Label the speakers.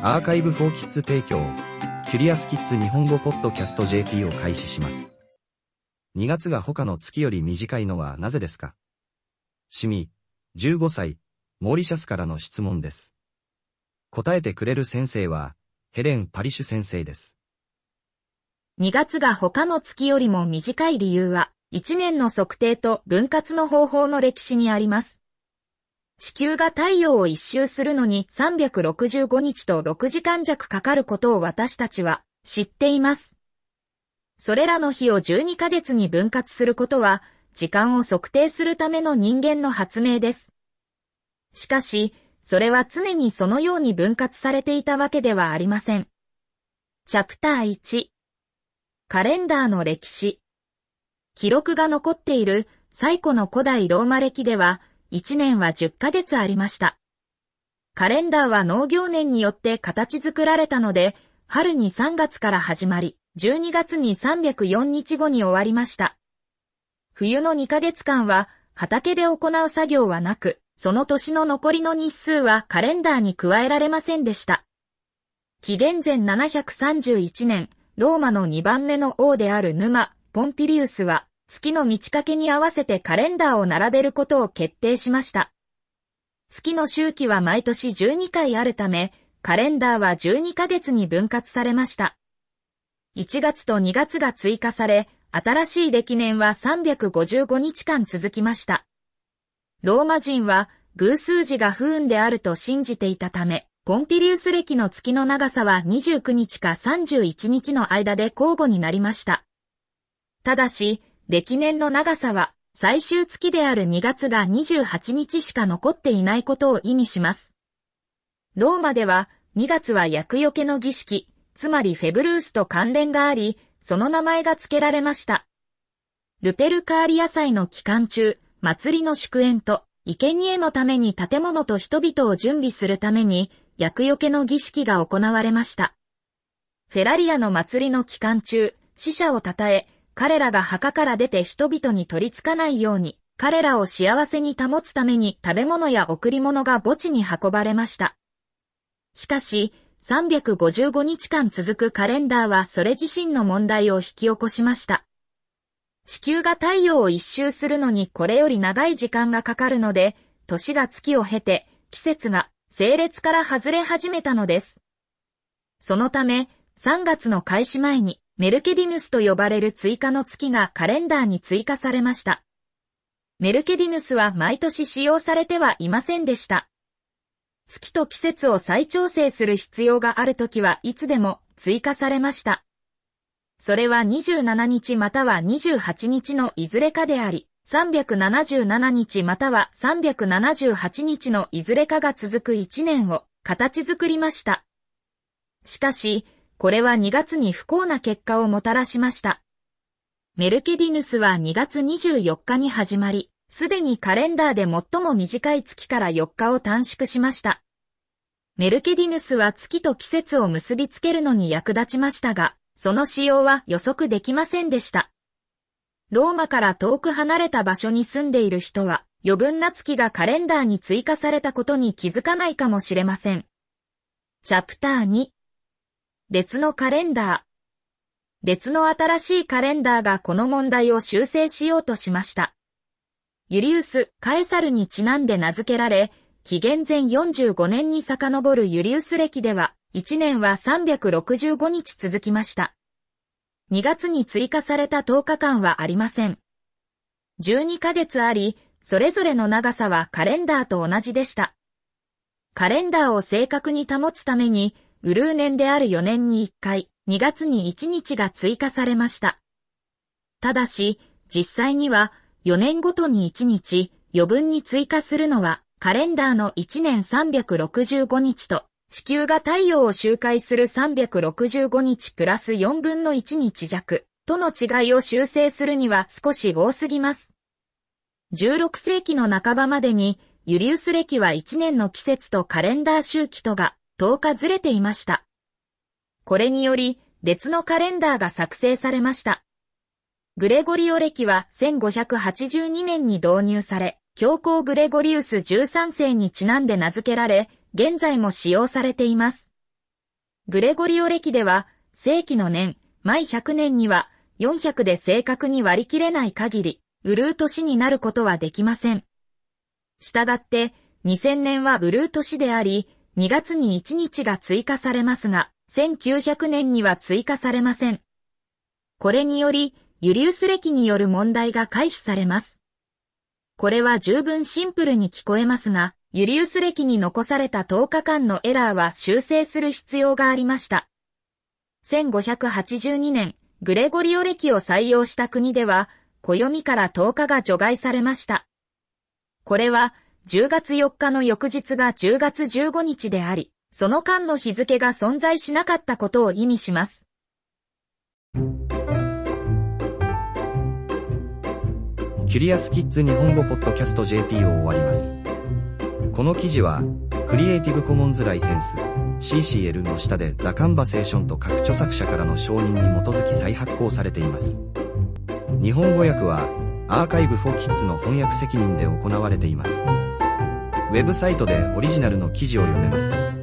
Speaker 1: アーカイブフォーキッズ提供、キュリアスキッズ日本語ポッドキャスト JP を開始します。2月が他の月より短いのはなぜですか？シミ、15歳、モーリシャスからの質問です。答えてくれる先生は、ヘレン・パリシュ先生です。
Speaker 2: 2月が他の月よりも短い理由は、1年の測定と分割の方法の歴史にあります。地球が太陽を一周するのに365日と6時間弱かかることを私たちは知っています。それらの日を12ヶ月に分割することは、時間を測定するための人間の発明です。しかし、それは常にそのように分割されていたわけではありません。チャプター1カレンダーの歴史記録が残っている最古の古代ローマ暦では、1年は10ヶ月ありました。カレンダーは農業年によって形作られたので、春に3月から始まり、12月に304日後に終わりました。冬の2ヶ月間は畑で行う作業はなく、その年の残りの日数はカレンダーに加えられませんでした。紀元前731年、ローマの2番目の王であるヌマ、ポンピリウスは、月の満ち欠けに合わせてカレンダーを並べることを決定しました。月の周期は毎年12回あるため、カレンダーは12ヶ月に分割されました。1月と2月が追加され、新しい暦年は355日間続きました。ローマ人は偶数字が不運であると信じていたため、ポンピリウス暦の月の長さは29日か31日の間で交互になりました。ただし、暦年の長さは最終月である2月が28日しか残っていないことを意味します。ローマでは2月は厄除けの儀式、つまりフェブルースと関連があり、その名前が付けられました。ルペルカーリア祭の期間中、祭りの祝宴と、生贄のために建物と人々を準備するために、厄除けの儀式が行われました。フェラリアの祭りの期間中、死者を称え、彼らが墓から出て人々に取り付かないように、彼らを幸せに保つために食べ物や贈り物が墓地に運ばれました。しかし、355日間続くカレンダーはそれ自身の問題を引き起こしました。地球が太陽を一周するのにこれより長い時間がかかるので、年が月を経て、季節が整列から外れ始めたのです。そのため、3月の開始前に、メルケディヌスと呼ばれる追加の月がカレンダーに追加されました。メルケディヌスは毎年使用されてはいませんでした。月と季節を再調整する必要があるときはいつでも追加されました。それは27日または28日のいずれかであり、377日または378日のいずれかが続く1年を形作りました。しかし、これは2月に不幸な結果をもたらしました。メルケディヌスは2月24日に始まり、すでにカレンダーで最も短い月から4日を短縮しました。メルケディヌスは月と季節を結びつけるのに役立ちましたが、その使用は予測できませんでした。ローマから遠く離れた場所に住んでいる人は、余分な月がカレンダーに追加されたことに気づかないかもしれません。チャプター2別のカレンダー別の新しいカレンダーがこの問題を修正しようとしました。ユリウス・カエサルにちなんで名付けられ、紀元前45年に遡るユリウス暦では、1年は365日続きました。2月に追加された10日間はありません。12ヶ月あり、それぞれの長さはカレンダーと同じでした。カレンダーを正確に保つために、ウルー年である4年に1回、2月に1日が追加されました。ただし、実際には、4年ごとに1日、余分に追加するのは、カレンダーの1年365日と、地球が太陽を周回する365日プラス4分の1日弱との違いを修正するには少し多すぎます。16世紀の半ばまでにユリウス暦は1年の季節とカレンダー周期とが10日ずれていました。これにより別のカレンダーが作成されました。グレゴリオ暦は1582年に導入され、教皇グレゴリウス13世にちなんで名付けられ、現在も使用されています。グレゴリオ暦では、世紀の年、毎100年には、400で正確に割り切れない限り、ブルー年になることはできません。したがって、2000年はブルー年であり、2月に1日が追加されますが、1900年には追加されません。これにより、ユリウス歴による問題が回避されます。これは十分シンプルに聞こえますが、ユリウス歴に残された10日間のエラーは修正する必要がありました。1582年、グレゴリオ歴を採用した国では、暦から10日が除外されました。これは、10月4日の翌日が10月15日であり、その間の日付が存在しなかったことを意味します。
Speaker 1: キュリアスキッズ日本語ポッドキャスト JP を終わります。この記事は、クリエイティブコモンズライセンス CCL の下でザ・カンバセーションと各著作者からの承認に基づき再発行されています。日本語訳は、アーカイブフォーキッズの翻訳責任で行われています。ウェブサイトでオリジナルの記事を読めます。